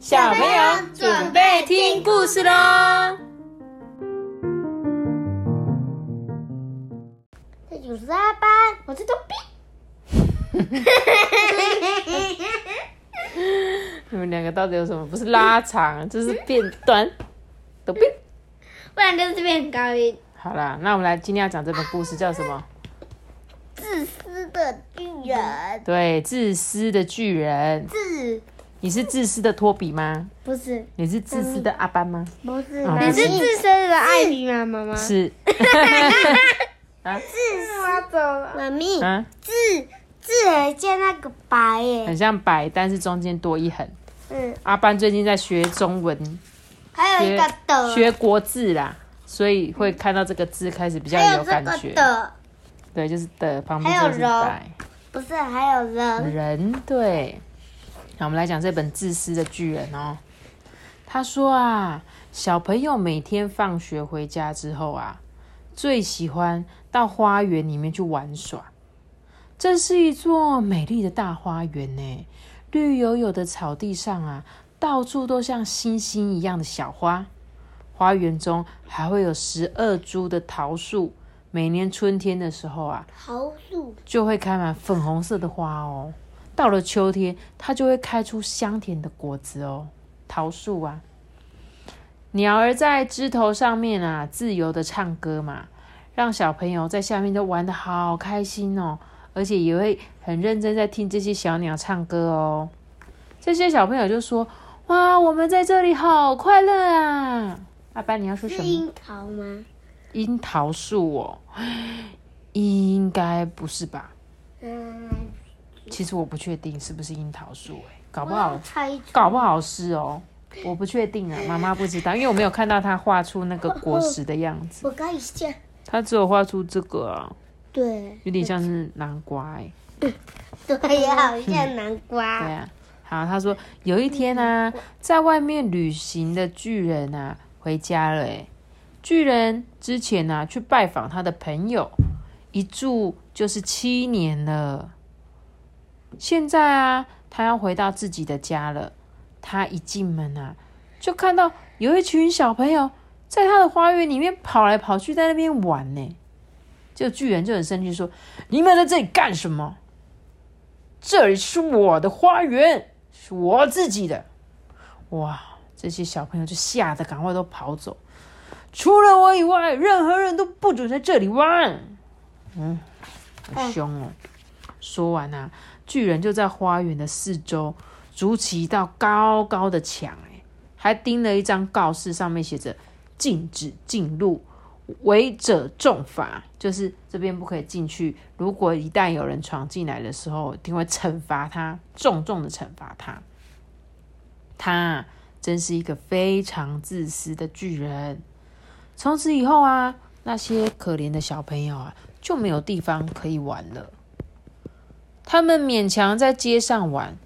小朋友准备听故事喽！这就是阿班，我是豆比。你们两个到底有什么？不是拉长，这是变短。豆变，不然就是变高音。好啦，那我们来今天要讲这本故事叫什么？自私的巨人。对，自私的巨人。自，你是自私的托比吗？不是，你是自私的阿班吗？不是，啊你是自私的艾米妈妈吗？是。啊自私，我走了。妈咪，啊，自自很像那个白耶。很像白，但是中间多一横。嗯，阿班最近在学中文，还有一学个的，学国字啦，所以会看到这个字开始比较还有感觉个。的，对，就是的旁边还有就是柔白不是还有人。人。对，那我们来讲这本《自私的巨人》哦。他说啊，小朋友每天放学回家之后啊，最喜欢到花园里面去玩耍。这是一座美丽的大花园呢，绿油油的草地上啊，到处都像星星一样的小花。花园中还会有十二株的桃树，每年春天的时候啊，桃树，就会开满粉红色的花哦。到了秋天，它就会开出香甜的果子哦。桃树啊，鸟儿在枝头上面啊，自由的唱歌嘛，让小朋友在下面都玩的好开心哦，而且也会很认真在听这些小鸟唱歌哦。这些小朋友就说：“哇，我们在这里好快乐啊！”阿班，你要说什么？樱桃吗？樱桃树哦，应该不是吧？嗯，其实我不确定是不是樱桃树，哎，搞不好，搞不好是哦，我不确定啊，妈妈不知道，因为我没有看到他画出那个果实的样子，我看一下。他只有画出这个啊，对，有点像是南瓜哎，对呀，好像南瓜 对瓜。啊。好，他说有一天啊，在外面旅行的巨人啊回家了哎，巨人之前啊去拜访他的朋友，一住就是七年了。现在啊，他要回到自己的家了。他一进门啊，就看到有一群小朋友在他的花园里面跑来跑去，在那边玩呢。就巨人就很生气说：“你们在这里干什么？这里是我的花园，是我自己的。”哇！这些小朋友就吓得赶快都跑走。除了我以外，任何人都不准在这里玩。嗯，好凶哦！说完啊，巨人就在花园的四周筑起一道高高的墙，哎，还钉了一张告示，上面写着“禁止进入，违者重罚”，就是这边不可以进去。如果一旦有人闯进来的时候，一定会惩罚他，重重的惩罚他。他真是一个非常自私的巨人。从此以后啊，那些可怜的小朋友啊，就没有地方可以玩了。他们勉强在街上玩，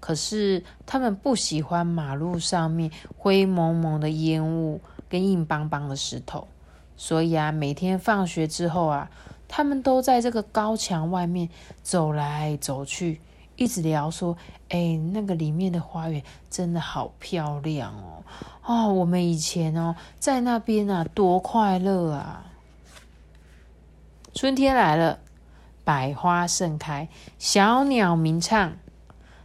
可是他们不喜欢马路上面灰蒙蒙的烟雾跟硬邦邦的石头，所以啊，每天放学之后啊，他们都在这个高墙外面走来走去，一直聊说：“哎，那个里面的花园真的好漂亮哦！哦，我们以前哦在那边啊多快乐啊！”春天来了。百花盛开，小鸟鸣唱。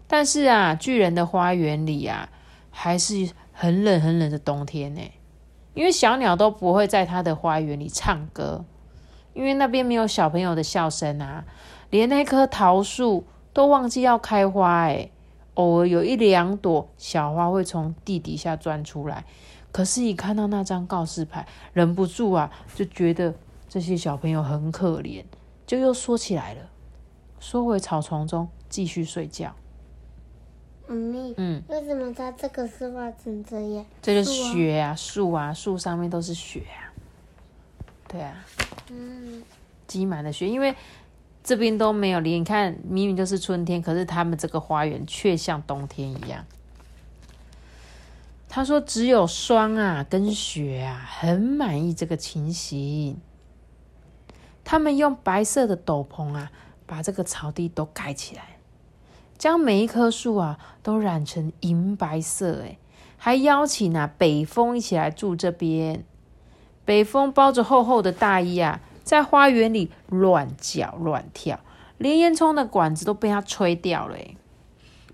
但是啊，巨人的花园里啊，还是很冷很冷的冬天呢。因为小鸟都不会在他的花园里唱歌，因为那边没有小朋友的笑声啊。连那棵桃树都忘记要开花哎，偶尔有一两朵小花会从地底下钻出来。可是，一看到那张告示牌，忍不住啊，就觉得这些小朋友很可怜。就又缩起来了，缩回草丛中继续睡觉。妈咪，嗯，为什么它这个是画成这样？这就是雪啊，树啊，树上面都是雪啊。对啊，嗯，积满了雪，因为这边都没有连，你看明明就是春天，可是他们这个花园却像冬天一样。他说：“只有霜啊跟雪啊，很满意这个情形。他们用白色的斗篷啊，把这个草地都盖起来。将每一棵树啊都染成银白色，哎，还邀请啊北风一起来住这边。北风包着厚厚的大衣啊，在花园里乱叫乱跳，连烟囱的管子都被他吹掉了。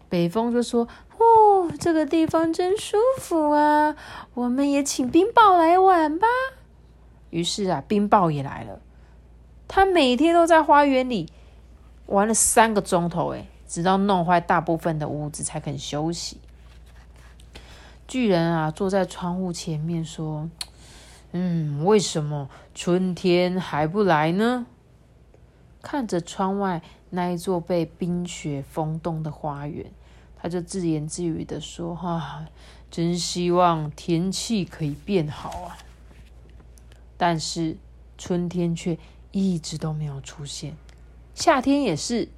北风就说：“哦，这个地方真舒服啊，我们也请冰雹来玩吧。”于是啊，冰雹也来了。他每天都在花园里玩了三个钟头，哎，直到弄坏大部分的屋子才肯休息。巨人啊，坐在窗户前面说：“嗯，为什么春天还不来呢？”看着窗外那一座被冰雪封冻的花园，他就自言自语的说：“哈，真希望天气可以变好啊！”但是春天却一直都没有出现，夏天也是，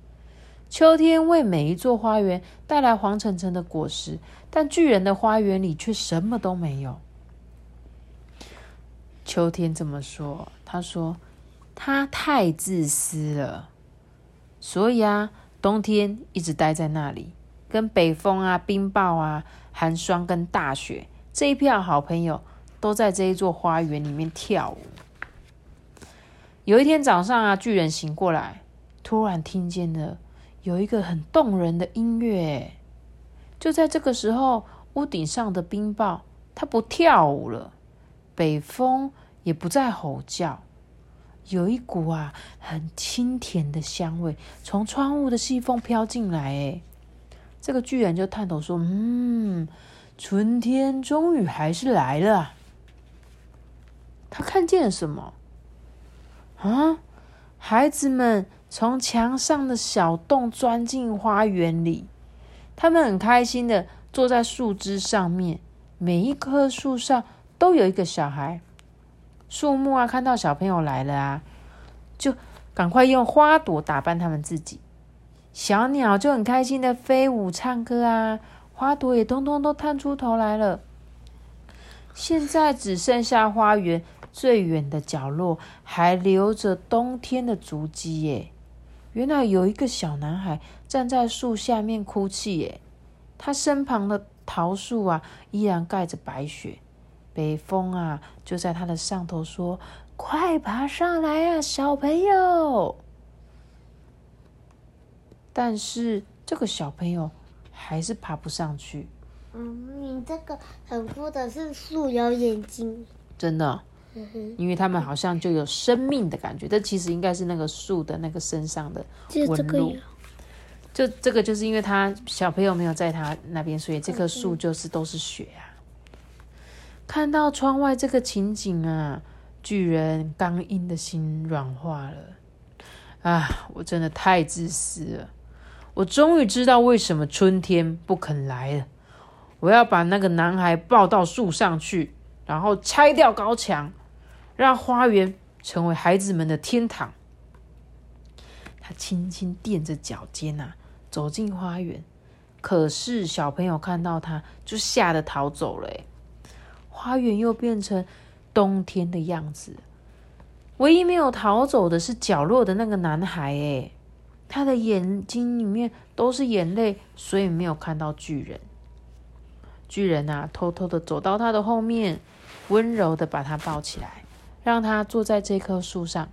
秋天为每一座花园带来黄澄澄的果实，但巨人的花园里却什么都没有。秋天这么说，他说他太自私了，所以啊，冬天一直待在那里，跟北风啊、冰雹啊、寒霜跟大雪这一票好朋友都在这一座花园里面跳舞。有一天早上啊，巨人醒过来，突然听见了有一个很动人的音乐。就在这个时候，屋顶上的冰雹它不跳舞了，北风也不再吼叫，有一股啊很清甜的香味从窗户的细缝飘进来。哎，这个巨人就探头说：“嗯，春天终于还是来了。”他看见了什么？啊！孩子们从墙上的小洞钻进花园里，他们很开心的坐在树枝上面。每一棵树上都有一个小孩。树木啊，看到小朋友来了啊，就赶快用花朵打扮他们自己。小鸟就很开心的飞舞唱歌啊，花朵也通通都探出头来了。现在只剩下花园。最远的角落还留着冬天的足迹耶！原来有一个小男孩站在树下面哭泣耶。他身旁的桃树啊，依然盖着白雪。北风啊，就在他的上头说：“快爬上来啊，小朋友！”但是这个小朋友还是爬不上去。嗯，你这个很酷的是树有眼睛，真的。因为他们好像就有生命的感觉，这其实应该是那个树的那个身上的纹路。就这个，就是因为他小朋友没有在他那边，所以这棵树就是都是雪啊。看到窗外这个情景啊，巨人刚硬的心软化了。啊，我真的太自私了！我终于知道为什么春天不肯来了。我要把那个男孩抱到树上去，然后拆掉高墙。让花园成为孩子们的天堂。他轻轻垫着脚尖呐，走进花园。可是小朋友看到他，就吓得逃走了。花园又变成冬天的样子。唯一没有逃走的是角落的那个男孩。哎，他的眼睛里面都是眼泪，所以没有看到巨人。巨人啊，偷偷的走到他的后面，温柔的把他抱起来。让他坐在这棵树上。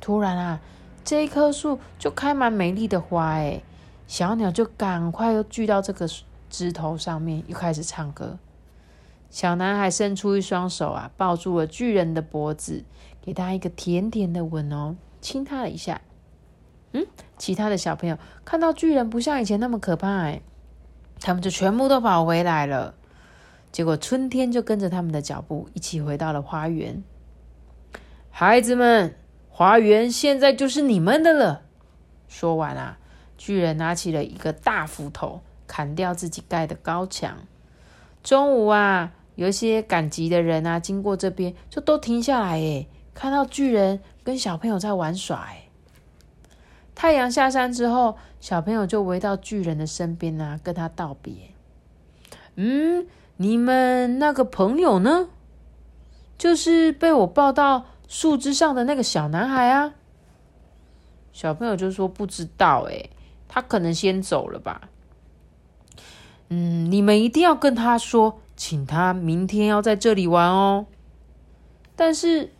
突然啊，这一棵树就开满美丽的花，哎，小鸟就赶快又聚到这个枝头上面，又开始唱歌。小男孩伸出一双手啊，抱住了巨人的脖子，给他一个甜甜的吻哦，亲他了一下。嗯，其他的小朋友看到巨人不像以前那么可怕，哎，他们就全部都跑回来了。结果春天就跟着他们的脚步一起回到了花园。孩子们，花园现在就是你们的了。说完啊，巨人拿起了一个大斧头，砍掉自己盖的高墙。中午啊，有一些赶集的人啊，经过这边就都停下来，哎，看到巨人跟小朋友在玩耍。哎，太阳下山之后，小朋友就围到巨人的身边啊，跟他道别。嗯，你们那个朋友呢？就是被我抱到。树枝上的那个小男孩啊，小朋友就说不知道哎，他可能先走了吧。嗯，你们一定要跟他说，请他明天要在这里玩哦。但是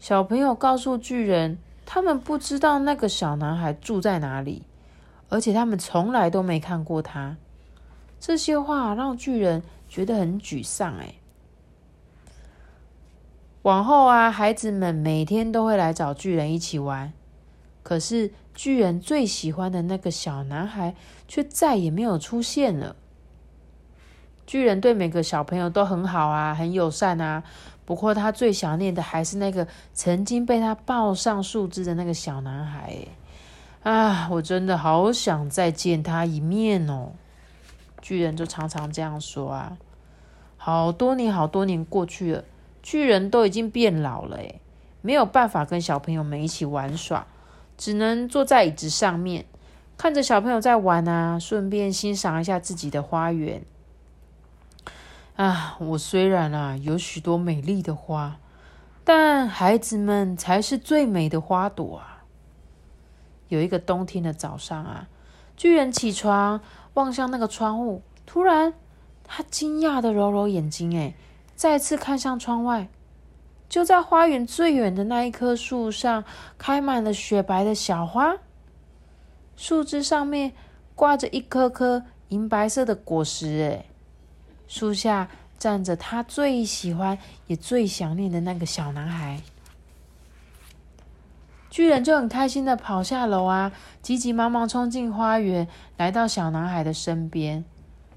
小朋友告诉巨人，他们不知道那个小男孩住在哪里，而且他们从来都没看过他。这些话让巨人觉得很沮丧。哎，往后啊，孩子们每天都会来找巨人一起玩，可是巨人最喜欢的那个小男孩却再也没有出现了。巨人对每个小朋友都很好啊，很友善啊。不过他最想念的还是那个曾经被他抱上树枝的那个小男孩。啊，我真的好想再见他一面哦。巨人就常常这样说啊，好多年好多年过去了，巨人都已经变老了，诶，没有办法跟小朋友们一起玩耍，只能坐在椅子上面，看着小朋友在玩啊，顺便欣赏一下自己的花园。啊，我虽然啊有许多美丽的花，但孩子们才是最美的花朵啊。有一个冬天的早上啊，巨人起床。望向那个窗户，突然，他惊讶的揉揉眼睛，哎，再次看向窗外，就在花园最远的那一棵树上，开满了雪白的小花，树枝上面挂着一颗颗银白色的果实，哎，树下站着他最喜欢也最想念的那个小男孩。巨人就很开心的跑下楼啊，急急忙忙冲进花园，来到小男孩的身边。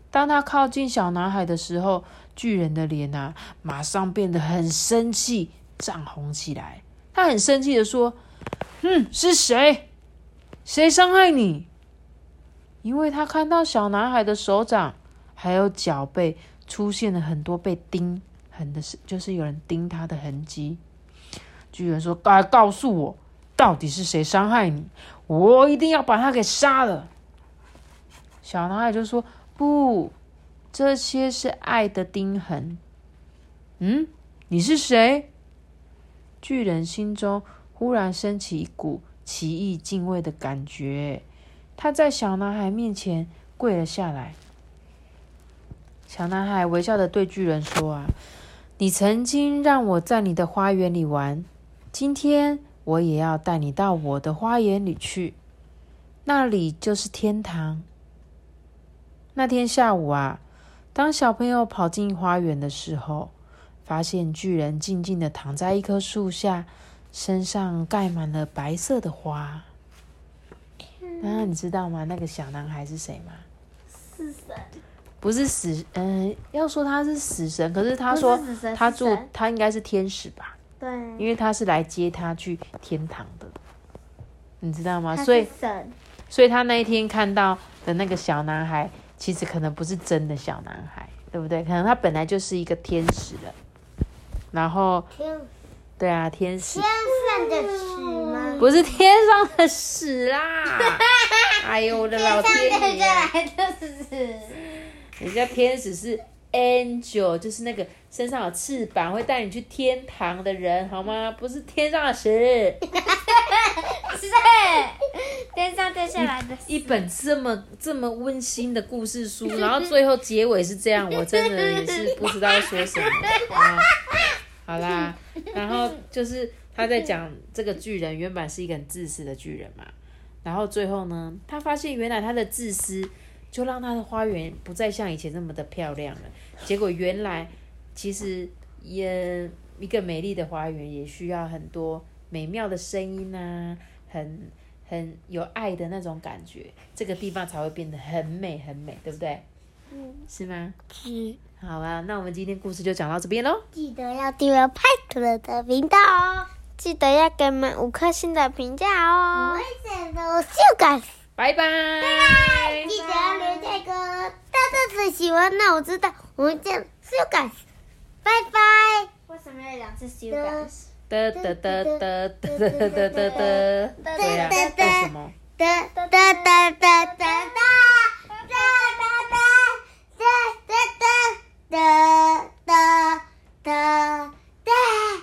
当他靠近小男孩的时候，巨人的脸啊，马上变得很生气，涨红起来。他很生气的说：“哼，是谁？谁伤害你？”因为他看到小男孩的手掌还有脚背出现了很多被钉痕的，是就是有人钉他的痕迹。巨人说：“快告诉我！”到底是谁伤害你？我一定要把他给杀了。小男孩就说：“不，这些是爱的钉痕。”嗯，你是谁？巨人心中忽然升起一股奇异敬畏的感觉，他在小男孩面前跪了下来。小男孩微笑的对巨人说：“啊，你曾经让我在你的花园里玩，今天。”我也要带你到我的花园里去，那里就是天堂。那天下午啊，当小朋友跑进花园的时候，发现巨人静静的躺在一棵树下，身上盖满了白色的花。那你知道吗？那个小男孩是谁吗？是谁？不是死，嗯，要说他是死神，可是他说他住，他应该是天使吧？对，因为他是来接他去天堂的，你知道吗？所以，所以他那一天看到的那个小男孩，其实可能不是真的小男孩，对不对？可能他本来就是一个天使的，然后，对啊，天使，天上的屎吗？不是天上的屎啦！哎呦，我的老天爷！人家天使是。Angel 就是那个身上有翅膀会带你去天堂的人，好吗？不是天上的屎，是天上掉下来的。一本这么这么温馨的故事书，然后最后结尾是这样，我真的也是不知道说什么啊。好啦，然后就是他在讲这个巨人原本是一个很自私的巨人嘛，然后最后呢，他发现原来他的自私。就让他的花园不再像以前那么的漂亮了。结果原来，其实也一个美丽的花园也需要很多美妙的声音啊，很很有爱的那种感觉，这个地方才会变得很美很美，对不对？嗯，是吗？是。好啊，那我们今天故事就讲到这边喽。记得要订阅派特的频道哦，记得要给我们五颗星的评价哦。我会的修改。拜拜！拜拜！记得要留下个大大的喜欢，那我知道我们这样修改。拜拜！为什么要两次修改？得得得得得得得得得得，对呀，为什么？得得得得得得得得得得得得得得得。